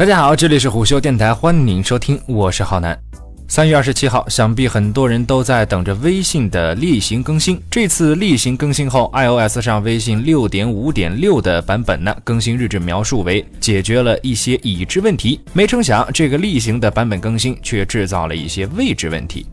大家好，这里是虎嗅电台，欢迎收听，我是浩南。三月二十七号，想必很多人都在等着微信的例行更新。这次例行更新后，iOS 上微信六点五点六的版本呢，更新日志描述为解决了一些已知问题。没成想，这个例行的版本更新却制造了一些未知问题。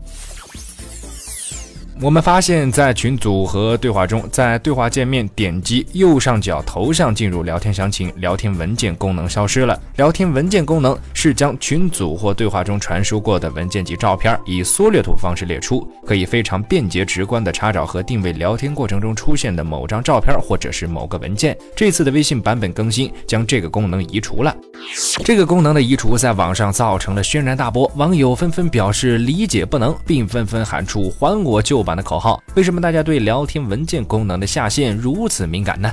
我们发现，在群组和对话中，在对话界面点击右上角头像进入聊天详情，聊天文件功能消失了。聊天文件功能是将群组或对话中传输过的文件及照片以缩略图方式列出，可以非常便捷直观地查找和定位聊天过程中出现的某张照片或者是某个文件。这次的微信版本更新将这个功能移除了。这个功能的移除在网上造成了轩然大波，网友纷纷表示理解不能，并纷纷喊出“还我旧版”的口号。为什么大家对聊天文件功能的下线如此敏感呢？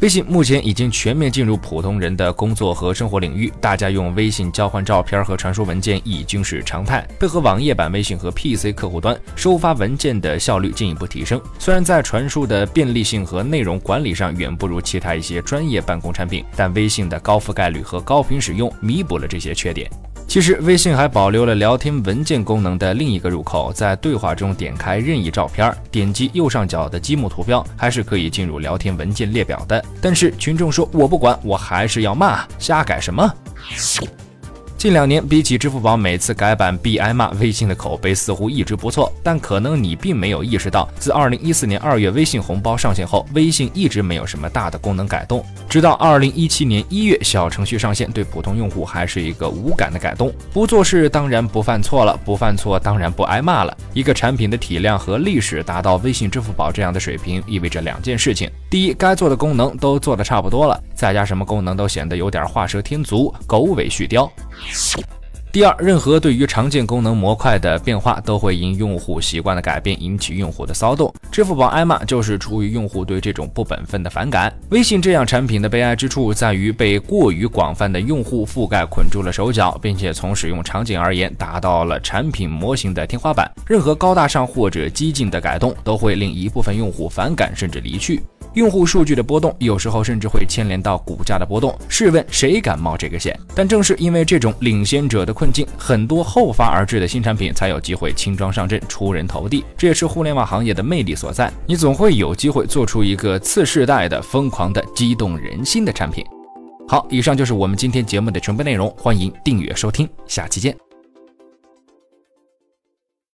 微信目前已经全面进入普通人的工作和生活领域，大家用微信交换照片和传输文件已经是常态。配合网页版微信和 PC 客户端，收发文件的效率进一步提升。虽然在传输的便利性和内容管理上远不如其他一些专业办公产品，但微信的高覆盖率和高频使用弥补了这些缺点。其实，微信还保留了聊天文件功能的另一个入口，在对话中点开任意照片，点击右上角的积木图标，还是可以进入聊天文件列表的。但是群众说：“我不管，我还是要骂，瞎改什么？”近两年，比起支付宝每次改版必挨骂，微信的口碑似乎一直不错。但可能你并没有意识到，自2014年2月微信红包上线后，微信一直没有什么大的功能改动。直到2017年1月小程序上线，对普通用户还是一个无感的改动。不做事当然不犯错了，不犯错当然不挨骂了。一个产品的体量和历史达到微信、支付宝这样的水平，意味着两件事情：第一，该做的功能都做的差不多了，再加什么功能都显得有点画蛇添足、狗尾续貂。第二，任何对于常见功能模块的变化，都会因用户习惯的改变引起用户的骚动。支付宝挨骂就是出于用户对这种不本分的反感。微信这样产品的悲哀之处在于被过于广泛的用户覆盖捆住了手脚，并且从使用场景而言达到了产品模型的天花板。任何高大上或者激进的改动，都会令一部分用户反感甚至离去。用户数据的波动，有时候甚至会牵连到股价的波动。试问谁敢冒这个险？但正是因为这种领先者的困境，很多后发而至的新产品才有机会轻装上阵、出人头地。这也是互联网行业的魅力所在。你总会有机会做出一个次世代的疯狂的、激动人心的产品。好，以上就是我们今天节目的全部内容。欢迎订阅收听，下期见。